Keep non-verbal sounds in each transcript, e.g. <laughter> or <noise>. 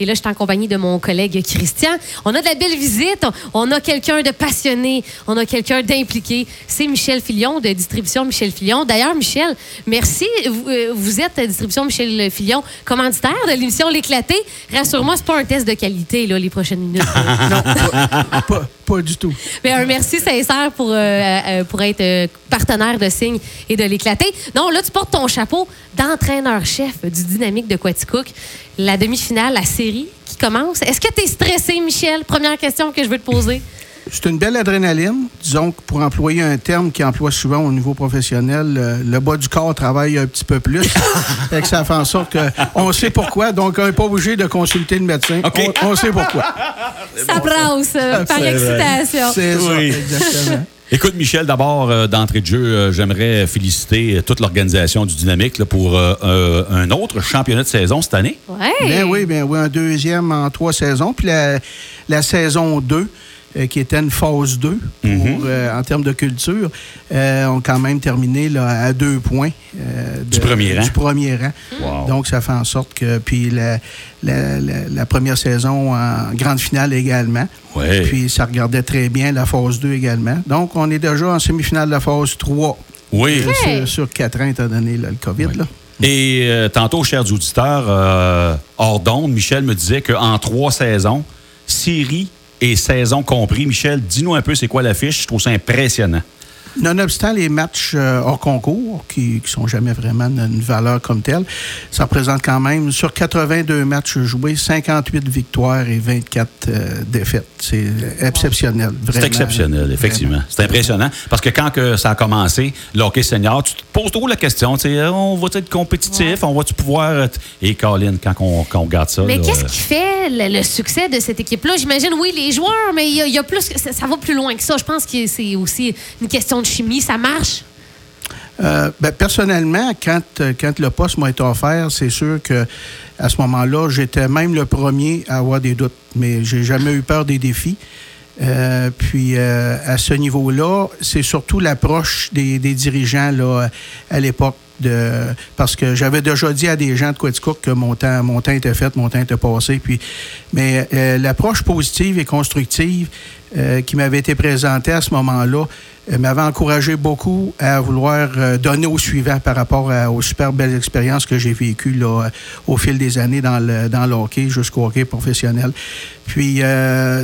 Et là, je suis en compagnie de mon collègue Christian. On a de la belle visite. On a quelqu'un de passionné. On a quelqu'un d'impliqué. C'est Michel Filion de Distribution Michel Filion. D'ailleurs, Michel, merci. Vous, euh, êtes à Distribution Michel Filion, commanditaire de l'émission L'éclaté. Rassure-moi, c'est pas un test de qualité, les prochaines minutes. <laughs> non, pas, pas, pas, du tout. Mais un merci sincère pour, euh, euh, pour être euh, partenaire de Signe et de L'éclaté. Non, là, tu portes ton chapeau d'entraîneur-chef du Dynamique de Quaticook. La demi-finale, la série qui commence. Est-ce que tu es stressé, Michel? Première question que je veux te poser. C'est une belle adrénaline. Disons que pour employer un terme qui emploie souvent au niveau professionnel, le, le bas du corps travaille un petit peu plus. <laughs> fait que ça fait en sorte qu'on sait pourquoi, donc on n'est pas obligé de consulter le médecin. On, on sait pourquoi. Ça brasse euh, par excitation. C'est ça, Oui. exactement. Écoute, Michel, d'abord, euh, d'entrée de jeu, euh, j'aimerais féliciter euh, toute l'organisation du Dynamique là, pour euh, euh, un autre championnat de saison cette année. Ouais. Bien oui, bien oui, un deuxième en trois saisons. Puis la, la saison 2, euh, qui était une phase 2 pour, Mhm. euh, en termes de culture, euh, ont quand même terminé là, à deux points. euh, Du premier rang. Du premier rang. Wow. Donc, ça fait en sorte que. Puis la, la- la- la première saison en grande finale également. Ouais. Puis ça regardait très bien la phase 2 également. Donc, on est déjà en semi-finale de la phase 3. Oui. euh, sur, sur quatre ans, étant donné là, le COVID. Là. Et euh, tantôt, chers auditeurs, euh, hors d'onde, Michel me disait qu'en trois saisons, série et saison compris, Michel, dis-nous un peu c'est quoi l'affiche? Je trouve ça impressionnant. Nonobstant les matchs euh, hors concours, qui ne sont jamais vraiment une valeur comme telle, ça représente quand même, sur 82 matchs joués, 58 victoires et 24 euh, défaites. C'est exceptionnel. C'est exceptionnel, effectivement. C'est impressionnant. Parce que quand que ça a commencé, le hockey senior, tu te poses toujours la question, sais, on va être compétitif, on va-tu pouvoir... être- Et Colin, quand on, quand on regarde ça... Mais qu'est-ce euh, qui fait le, le succès de cette équipe-là? J'imagine, oui, les joueurs, mais il y, a- il y a plus. ça va plus loin que ça. Je pense que c'est aussi une question de chimie. Ça marche? Euh, ben, personnellement, quand, euh, quand le poste m'a été offert, c'est sûr que à ce moment-là, j'étais même le premier à avoir des doutes, mais j'ai jamais eu peur des défis. Euh, puis à ce niveau-là, c'est surtout l'approche des, dirigeants à l'époque. Parce que j'avais déjà dit à des gens de Quaticook que mon temps, mon temps était fait, mon temps était passé. Puis, mais euh, l'approche positive et constructive euh, qui m'avait été présentée à ce moment-là euh, m'avait encouragé beaucoup à vouloir donner au suivant par rapport aux super belles expériences que j'ai vécues au fil des années dans le, dans hockey jusqu'au hockey professionnel. Puis,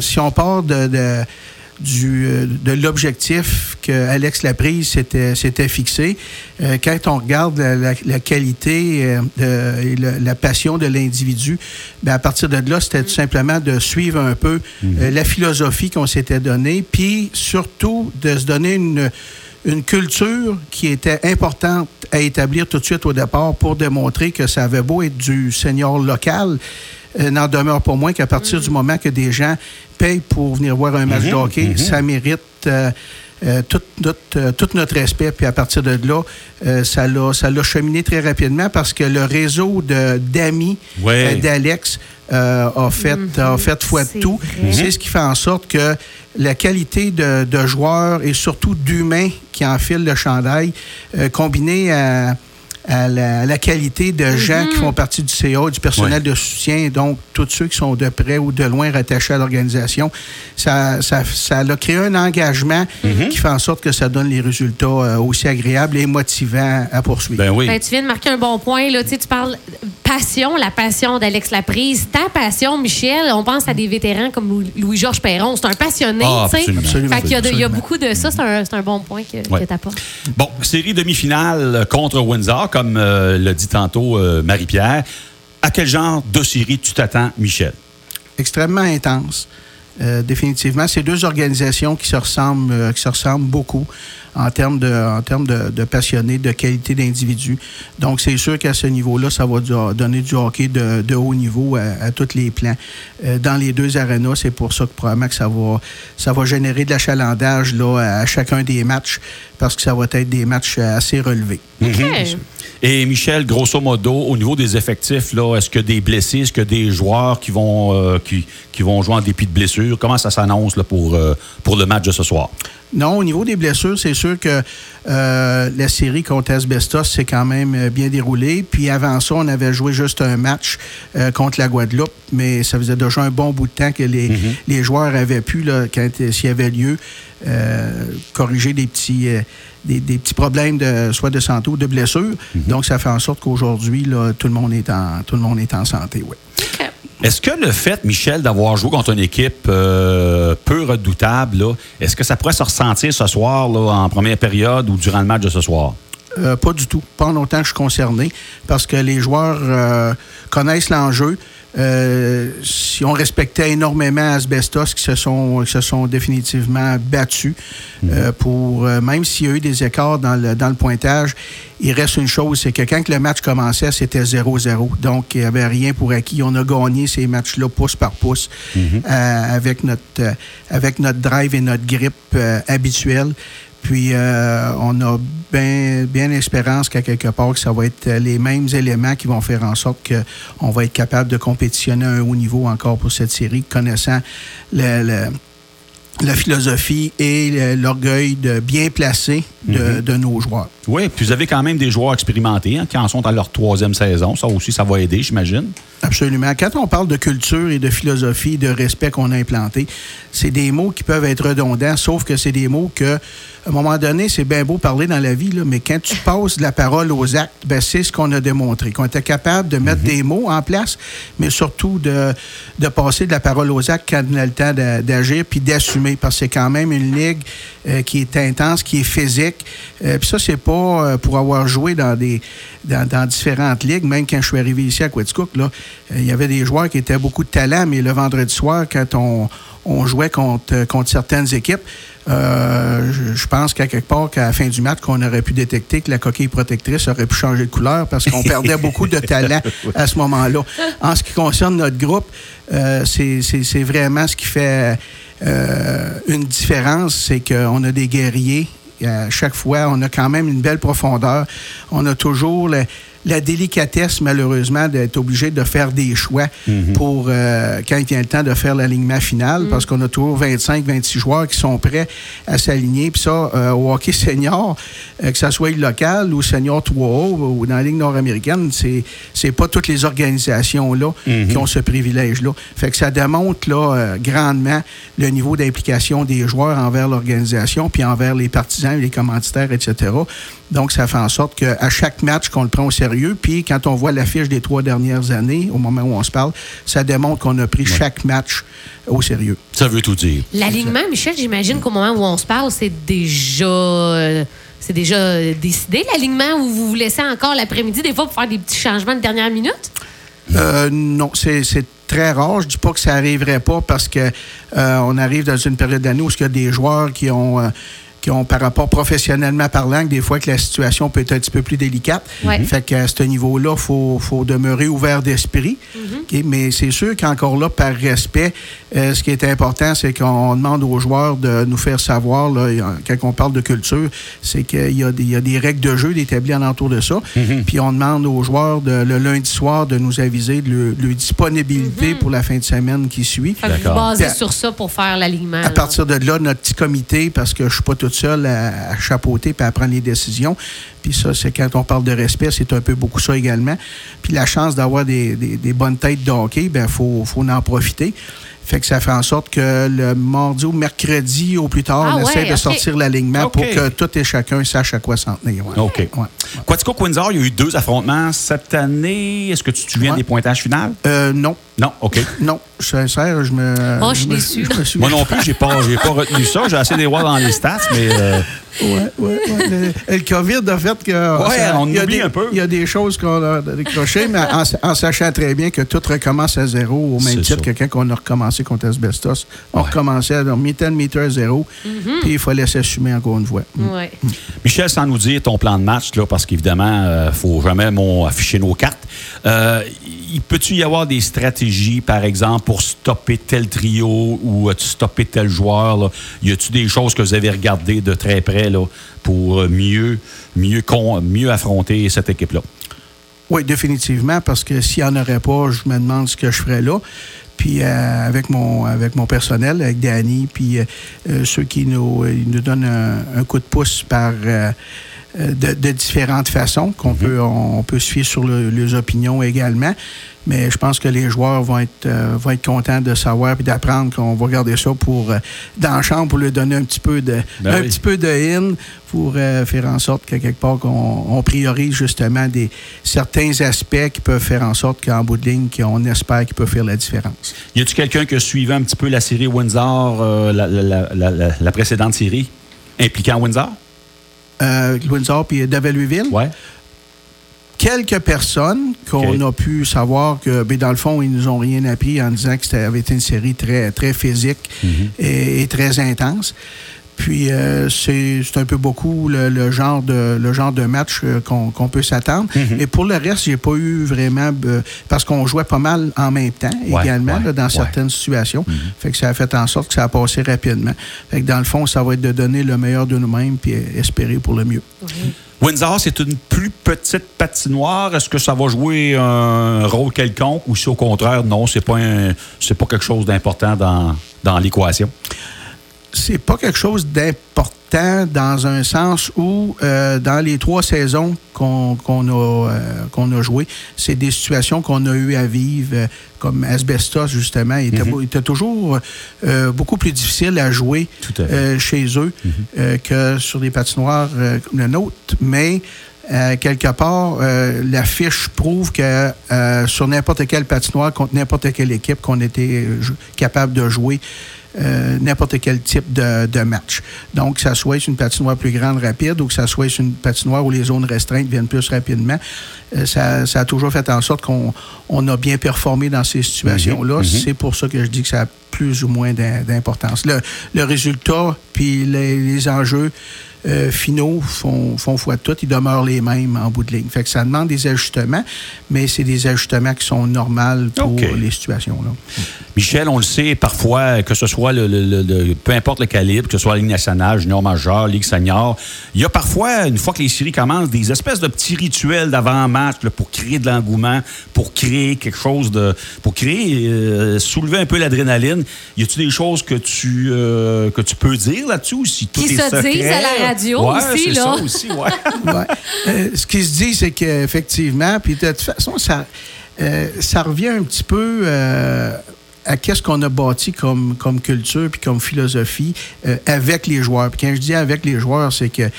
si on part de- du, euh, de l'objectif que Alex Laprise s'était fixé, euh, quand on regarde la, la- la qualité euh, de- et la passion de l'individu, ben à partir de là, c'était tout simplement de suivre un peu euh, la philosophie qu'on s'était donnée, puis surtout de se donner une une culture qui était importante à établir tout de suite au départ pour démontrer que ça avait beau être du senior local, euh, n'en demeure pas moins qu'à partir du moment que des gens payent pour venir voir un match de hockey, ça mérite euh, euh, tout, notre, euh, tout notre respect. Puis à partir de là, euh, ça l'a ça l'a cheminé très rapidement parce que le réseau de- d'amis Ouais. euh, d'Alex euh, a fait, a fait foi de tout. vrai. C'est ce qui fait en sorte que la qualité de, de joueurs et surtout d'humains qui enfilent le chandail, euh, combiné à, à la, à la qualité de gens qui font partie du CA, du personnel de soutien, donc tous ceux qui sont de près ou de loin rattachés à l'organisation, ça, ça, ça a créé un engagement qui fait en sorte que ça donne les résultats euh, aussi agréables et motivants à poursuivre. Ben oui. Ben, tu viens de marquer un bon point. Là. Tu, sais, tu parles passion, la passion d'Alex Laprise. Ta passion, Michel, on pense à des vétérans comme Lou- Louis-Georges Perron. C'est un passionné. Ah, tu sais. y a, de- il y a beaucoup de ça. C'est un, c'est un bon point que, Ouais. que t'apportes. Bon, série demi-finale contre Windsor, comme euh, l'a dit tantôt euh, Marie-Pierre. À quel genre de série tu t'attends, Michel? extrêmement intense. Euh, définitivement, c'est deux organisations qui se ressemblent, euh, qui se ressemblent beaucoup en termes de, en termes de, de passionnés, de qualité d'individus. Donc, c'est sûr qu'à ce niveau-là, ça va du- donner du hockey de, de haut niveau à, à tous les plans. Euh, dans les deux arénas, c'est pour ça que probablement que ça va, ça va générer de l'achalandage là, à chacun des matchs parce que ça va être des matchs assez relevés. Et Michel, grosso modo, au niveau des effectifs, là, est-ce que des blessés, est-ce que des joueurs qui vont, euh, qui, jouer en dépit de blessures? Comment ça s'annonce euh, pour le match de ce soir? Non, au niveau des blessures, c'est sûr que euh, la série contre Asbestos s'est quand même euh, bien déroulée. Puis avant ça, on avait joué juste un match euh, contre la Guadeloupe, mais ça faisait déjà un bon bout de temps que les, Mm-hmm. les joueurs avaient pu, là, quand s'il y avait lieu, euh, corriger des petits, des, des petits problèmes de soit de santé ou de blessure. Mm-hmm. Donc, ça fait en sorte qu'aujourd'hui, là, tout le monde est en tout le monde est en santé. Oui. Est-ce que le fait, Michel, d'avoir joué contre une équipe euh, peu redoutable, est-ce que ça pourrait se ressentir ce soir, en première période ou durant le match de ce soir? Euh, pas du tout. Pas longtemps que je suis concerné, parce que les joueurs euh, connaissent l'enjeu. Euh, si on respectait énormément Asbestos, qui se sont, qui se sont définitivement battus euh, pour, euh, même s'il y a eu des écarts dans le, dans le pointage, il reste une chose, c'est que quand le match commençait, c'était 0-0. Donc, il n'y avait rien pour acquis. On a gagné ces matchs-là pouce par pouce euh, avec, notre, euh, avec notre drive et notre grip euh, habituelle. Puis, euh, on a bien bien l'espérance qu'à quelque part, que ça va être les mêmes éléments qui vont faire en sorte qu'on va être capable de compétitionner à un haut niveau encore pour cette série, connaissant le- le- la philosophie et l'orgueil de bien placer de, de nos joueurs. Oui, puis vous avez quand même des joueurs expérimentés hein, qui en sont à leur troisième saison. Ça aussi, ça va aider, j'imagine. Absolument. Quand on parle de culture et de philosophie, de respect qu'on a implanté, c'est des mots qui peuvent être redondants, sauf que c'est des mots que, à un moment donné, c'est bien beau parler dans la vie, là, mais quand tu passes de la parole aux actes, ben, c'est ce qu'on a démontré, qu'on était capable de mettre des mots en place, mais surtout de, de passer de la parole aux actes quand on a le temps d'a- d'agir puis d'assumer, parce que c'est quand même une ligue euh, qui est intense, qui est physique. Euh, puis ça, c'est pas euh, pour avoir joué dans des dans, dans différentes ligues. Même quand je suis arrivé ici à Quetzcook, là, il y avait des joueurs qui étaient beaucoup de talent, mais le vendredi soir, quand on, on jouait contre, contre certaines équipes, euh, je, je pense qu'à quelque part, qu'à la fin du match, qu'on aurait pu détecter que la coquille protectrice aurait pu changer de couleur parce qu'on perdait beaucoup de talent <laughs> à ce moment-là. En ce qui concerne notre groupe, euh, c'est vraiment ce qui fait euh, une différence, c'est qu'on a des guerriers. À chaque fois, on a quand même une belle profondeur. On a toujours le- la délicatesse, malheureusement, d'être obligé de faire des choix pour euh, quand il vient le temps de faire l'alignement final, parce qu'on a toujours 25, 26 joueurs qui sont prêts à s'aligner. Puis ça, euh, au hockey senior, euh, que ce soit local ou senior 3A ou dans la Ligue nord-américaine, c'est c'est pas toutes les organisations-là qui ont ce privilège-là. Fait que ça démontre là, euh, grandement le niveau d'implication des joueurs envers l'organisation, puis envers les partisans, les commanditaires, etc. Donc, ça fait en sorte qu'à chaque match, qu'on le prend au sérieux. Puis, quand on voit l'affiche des trois dernières années, au moment où on se parle, ça démontre qu'on a pris chaque match au sérieux. Ça veut tout dire. L'alignement, Michel, j'imagine qu'au moment où on se parle, c'est déjà. euh, C'est déjà euh, décidé, l'alignement, ou vous vous laissez encore l'après-midi, des fois, pour faire des petits changements de dernière minute? Euh, non, c'est c'est très rare. Je dis pas que ça arriverait pas parce que euh, on arrive dans une période d'année où il y a des joueurs qui ont euh, qui ont par rapport professionnellement parlant, que des fois que la situation peut être un petit peu plus délicate. Ouais. Fait qu'à ce niveau-là, il faut, faut demeurer ouvert d'esprit. OK? Mais c'est sûr qu'encore là, par respect, ce qui est important, c'est qu'on demande aux joueurs de nous faire savoir, là, a- quand on parle de culture, c'est qu'il y, a des- il y a des règles de jeu établies en entour de ça. Puis on demande aux joueurs de, le lundi soir de nous aviser de leur, leur disponibilité pour la fin de semaine qui suit. À- sur ça pour faire l'alignement. À là. partir de là, notre petit comité, parce que je suis pas toute seule à, à chapeauter et à prendre les décisions. Puis ça, c'est quand on parle de respect, c'est un peu beaucoup ça également. Puis la chance d'avoir des, des- des bonnes têtes de hockey, ben faut, faut en profiter. Fait que ça fait en sorte que le mardi ou mercredi au plus tard, Ah on essaie de sortir l'alignement pour que tout et chacun sache à quoi s'en tenir. ouais. OK. Ouais. Quatico Windsor, il y a eu deux affrontements cette année. Est-ce que tu te souviens Ouais. des pointages finaux? Euh, non, Non, OK. <laughs> non, je suis sincère, je me. Oh, je suis me- déçue. je me suis- Moi non plus, j'ai pas, j'ai pas retenu ça. J'ai essayé de les voir dans les stats, mais euh, Ouais, ouais, ouais. Le, le COVID a fait que. Ouais, on il y a oublie des- un peu. Il y a des choses qu'on a décrochées, mais en, en sachant très bien que tout recommence à zéro, au même titre ça. que quand on a recommencé contre Asbestos. On Ouais. recommençait, on mettait le meter à zéro, puis il fallait s'assumer encore une fois. Ouais. Michel, sans nous dire ton plan de match, là, parce qu'évidemment, il faut jamais mon, afficher nos cartes. Euh, il peut-tu y avoir des stratégies, par exemple, pour stopper tel trio ou euh, stopper tel joueur? Là? Y a-tu des choses que vous avez regardées de très près là, pour euh, mieux, mieux, con- mieux affronter cette équipe-là? Oui, définitivement, parce que s'il n'y en aurait pas, je me demande ce que je ferais là. Puis avec, mon, avec mon personnel, avec Danny, puis ceux qui nous, nous donnent un, coup de pouce par... De, différentes façons qu'on mm-hmm. peut on, peut suivre sur les opinions également. Mais je pense que les joueurs vont être, euh, vont être contents de savoir et d'apprendre qu'on va garder ça pour, euh, dans la chambre pour lui donner un petit peu de, ben un petit peu de in pour euh, faire en sorte que quelque part qu'on priorise justement des, certains aspects qui peuvent faire en sorte qu'en bout de ligne, qu'on espère qu'il peut faire la différence. Y a-t-il quelqu'un qui suivait un petit peu la série Windsor, la, la, la, précédente série, impliquant Windsor? Windsor puis Louisville? Ouais quelques personnes qu'on a pu savoir que, ben, dans le fond, ils nous ont rien appris en disant que c'était avait été une série très, très physique mhm. et, très intense. Puis euh, c'est un peu beaucoup le, genre de le genre de match euh, qu'on peut s'attendre. Mhm. Et pour le reste, j'ai pas eu vraiment euh, parce qu'on jouait pas mal en même temps également dans certaines situations. Mhm. Fait que ça a fait en sorte que ça a passé rapidement. Fait que dans le fond, ça va être de donner le meilleur de nous-mêmes puis espérer pour le mieux. Windsor, c'est une plus petite patinoire. Est-ce que ça va jouer un rôle quelconque ou si au contraire, non, c'est pas c'est pas quelque chose d'important dans, dans l'équation? C'est pas quelque chose d'important dans un sens où, euh, dans les trois saisons qu'on a, euh, qu'on a jouées, c'est des situations qu'on a eu à vivre, euh, comme Asbestos, justement. Il était, mhm. toujours beaucoup plus difficile à jouer chez eux mhm. que sur des patinoires comme le nôtre. Mais quelque part, la fiche prouve que sur n'importe quelle patinoire, contre n'importe quelle équipe, qu'on était capable de jouer euh, n'importe quel type de, match. Donc, que ça soit une patinoire plus grande, rapide, ou que ça soit une patinoire où les zones restreintes viennent plus rapidement, euh, ça, a toujours fait en sorte qu'on on a bien performé dans ces situations-là. Mhm, mhm. C'est pour ça que je dis que ça a plus ou moins d'importance. Le, le, résultat, puis les enjeux, euh, finaux font, font foi de tout, ils demeurent les mêmes en bout de ligne. Fait que ça demande des ajustements, mais c'est des ajustements qui sont normaux pour les situations-là. Michel, on le sait, parfois, que ce soit le, peu importe le calibre, que ce soit la Ligue nationale, junior majeur, Ligue senior, il y a parfois, une fois que les séries commencent, des espèces de petits rituels d'avant-match pour créer de l'engouement, pour créer quelque chose de. pour créer, euh, soulever un peu l'adrénaline. Y a-tu des choses que tu, euh, que tu peux dire là-dessus? Si tout qui se disent à la aussi, Ça aussi, <laughs> euh, ce qui se dit, c'est qu'effectivement, puis de toute façon, ça, euh, ça revient un petit peu euh, à qu'est-ce qu'on a bâti comme, comme culture puis comme philosophie avec les joueurs. Puis quand je dis avec les joueurs, c'est que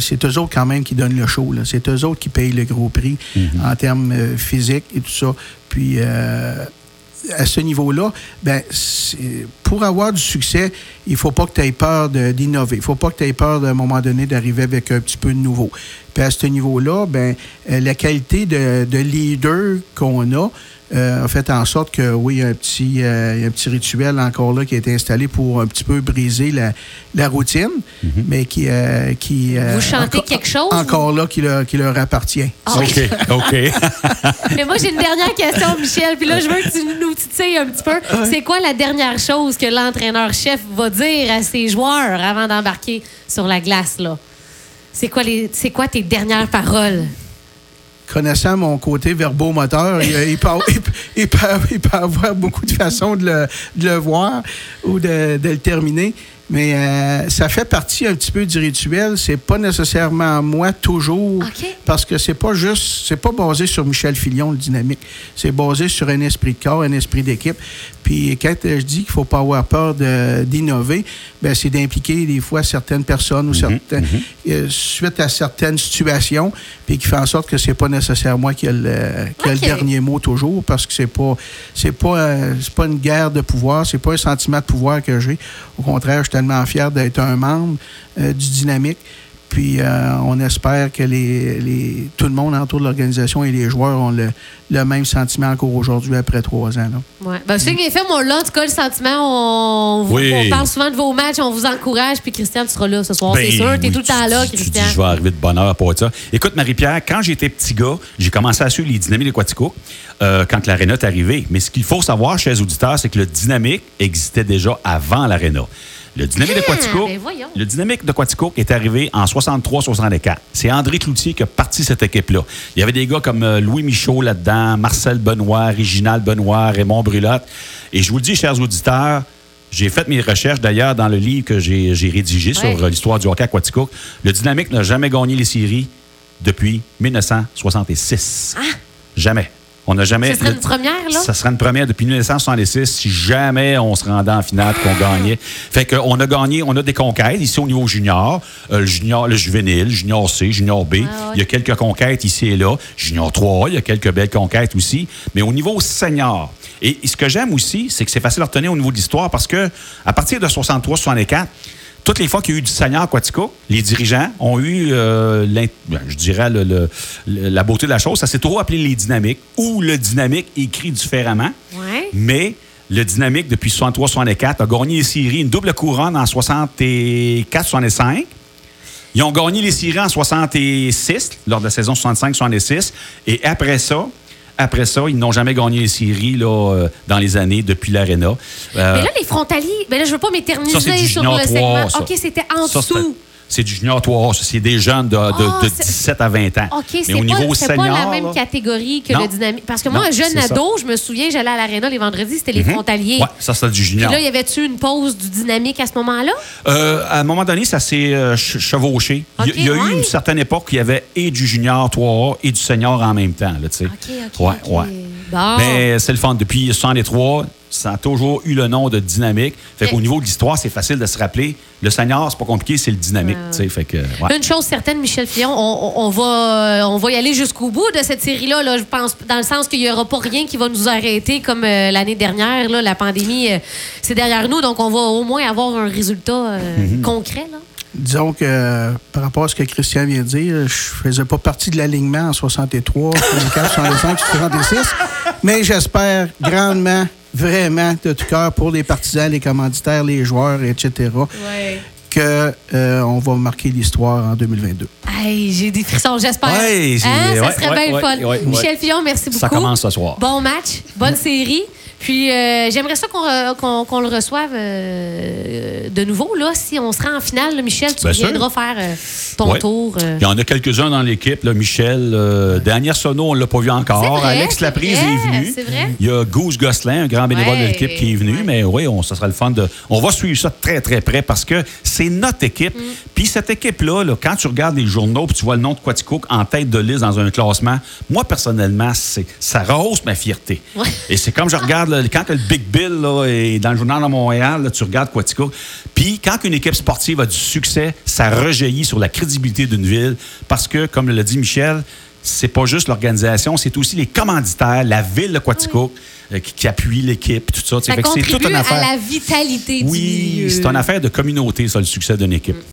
c'est eux autres quand même qui donnent le show. C'est eux autres qui payent le gros prix mm-hmm. en termes physiques et tout ça. Puis à ce niveau-là, ben, pour avoir du succès, il ne faut pas que tu aies peur d'innover. Il ne faut pas que tu aies peur, d'un moment donné, d'arriver avec un petit peu de nouveau. Puis à ce niveau-là, ben, euh, la qualité de, de leader qu'on a, a fait en sorte que, oui, il y a un petit, euh, un petit rituel encore là qui a été installé pour un petit peu briser la, la routine, mhm. mais qui... Euh, qui Vous chantez quelque chose? Encore là, qui leur, qui leur appartient. Ah, OK, OK. <laughs> mais moi, j'ai une dernière question, Michel, puis là, je veux que tu nous titilles un petit peu. C'est quoi la dernière chose que l'entraîneur-chef va dire à ses joueurs avant d'embarquer sur la glace, là? C'est quoi, les, quoi tes dernières paroles? Connaissant mon côté verbomoteur, il, il, peut, avoir beaucoup de façons de le, voir ou de, le terminer. Mais euh, ça fait partie un petit peu du rituel. C'est pas nécessairement moi toujours, parce que c'est pas juste, c'est pas basé sur Michel Filion le dynamique. C'est basé sur un esprit de corps, un esprit d'équipe. Puis quand je dis qu'il faut pas avoir peur d'innover, ben c'est d'impliquer des fois certaines personnes ou certains. Euh, suite à certaines situations, puis qui fait en sorte que c'est pas nécessairement moi qui ai le, le dernier mot toujours, parce que c'est pas, c'est pas, euh, c'est pas une guerre de pouvoir, c'est pas un sentiment de pouvoir que j'ai. Au contraire, je tellement fier d'être un membre euh, du Dynamique. Puis euh, on espère que les, tout le monde autour de l'organisation et les joueurs ont le, même sentiment encore aujourd'hui après trois ans. Oui. Ben, je sais fait, moi, là, en tout cas, le sentiment, on, parle souvent de vos matchs, on vous encourage. Puis Christian, tu seras là ce soir, c'est ben sûr. Tu es tout le temps là, Christian. je vais arriver de bonne heure pour ça. Écoute, Marie-Pierre, quand j'étais petit gars, j'ai commencé à suivre les dynamiques de euh, quand l'aréna est arrivée. Mais ce qu'il faut savoir, chers auditeurs, c'est que le dynamique existait déjà avant l'aréna. Le Dynamique de Ah, Quaticook, ben voyons. le Dynamique de Quaticook est arrivé en 63-64. C'est André Cloutier qui a parti cette équipe-là. Il y avait des gars comme euh, Louis Michaud là-dedans, Marcel Benoît, Réginald Benoît, Raymond Brulotte. Et je vous le dis, chers auditeurs, j'ai fait mes recherches d'ailleurs dans le livre que j'ai rédigé Ouais. sur euh, l'histoire du hockey à Quaticook. Le Dynamique n'a jamais gagné les séries depuis 1966. Jamais. On n'a jamais. Ce serait une première, là? Ça serait une première depuis 1966 si jamais on se rendait en finale qu'on gagnait. Fait qu'on a gagné, on a des conquêtes ici au niveau junior, euh, le junior, le juvénile, junior C, junior B. Ah. Il y a quelques conquêtes ici et là. Junior 3, il y a quelques belles conquêtes aussi. Mais au niveau senior, et, et ce que j'aime aussi, c'est que c'est facile à retenir au niveau de l'histoire parce que à partir de 63-64, toutes les fois qu'il y a eu du senior à Quatico, les dirigeants ont eu, euh, ben, je dirais, le- le- le- la beauté de la chose. Ça s'est toujours appelé les dynamiques ou le dynamique écrit différemment. Ouais. Mais le dynamique, depuis 63-64, a gagné les séries, une double couronne en 64-65. Ils ont gagné les séries en 66, lors de la saison 65-66. Et après ça, après ça, ils n'ont jamais gagné les séries là, euh, dans les années depuis l'Arena. Euh, Mais là, les frontaliers, ben là, je veux pas m'éterniser sur le 3. segment. ça. OK, c'était en Ça, dessous. C'est du junior 3. ça, C'est des jeunes de, de- Ah, de c'est- 17 à 20 ans. OK, c'est pas, niveau c'est senior, pas la même là, catégorie que Non. le dynamique. Parce que moi, Non, un jeune ça. ado, je me souviens, j'allais à l'Arena les vendredis, c'était les frontaliers. Ouais, ça, c'est du Puis junior. là, y avait-tu une pause du dynamique à ce moment-là? Euh, à un moment donné, ça s'est euh, ch- chevauché. Il y a- OK, il y a, ouais. eu une certaine époque où il y avait et du junior 3A et du senior en même temps. Là. OK, OK. Ouais, ouais. Bon. Mais c'est le fun. Depuis 63, ça a toujours eu le nom de dynamique. Fait qu'au niveau de l'histoire, c'est facile de se rappeler. Le senior, c'est pas compliqué, c'est le dynamique. Ouais. Fait que, ouais. Une chose certaine, Michel Fillon, on, va, euh, on va y aller jusqu'au bout de cette série-là. Là, je pense, dans le sens qu'il n'y aura pas rien qui va nous arrêter comme euh, l'année dernière. Là, la pandémie, euh, c'est derrière nous, donc on va au moins avoir un résultat euh, Mm-hmm. concret. Là. Disons que euh, par rapport à ce que Christian vient de dire, je faisais pas partie de l'alignement en 63, 64, 65, 66, mais j'espère grandement, vraiment, de tout cœur, pour les partisans, les commanditaires, les joueurs, etc., que euh, on va marquer l'histoire en 2022. Hey, j'ai des frissons, j'espère. Ouais, Hein, ça ouais, serait ouais, bien ouais, fun. ouais, ouais. Michel Fillon, merci beaucoup. Ça commence ce soir. Bon match, bonne série. <laughs> Puis euh, j'aimerais ça qu'on re- le reçoive euh, de nouveau. Là, si on sera en finale, là, Michel, tu Bien sûr. viendras faire euh, ton Ouais. tour. Il y en a quelques-uns dans l'équipe. Michel, Daniel Sonneau, on ne l'a pas vu encore. Vrai, Alex Laprise est venu. Il y a Goose Gosselin, un grand bénévole de l'équipe qui est venu. ouais. Mais oui, on, ça sera le fun de. On va suivre ça très, très près parce que c'est notre équipe. Mm. Puis cette équipe-là, là, quand tu regardes les journaux puis tu vois le nom de Quaticook en tête de liste dans un classement, moi, personnellement, c'est, ça rehausse ma fierté. Et c'est comme je regarde, là, quand le Big Bill là, est dans le journal de Montréal, là, tu regardes Quaticook. Puis quand une équipe sportive a du succès, ça rejaillit sur la crédibilité d'une ville parce que, comme l'a dit Michel, c'est pas juste l'organisation, c'est aussi les commanditaires, la ville de Quaticook euh, qui, qui appuie l'équipe, tout ça. Ça c'est toute une à affaire. la vitalité du Oui, c'est une affaire de communauté, ça, le succès d'une équipe.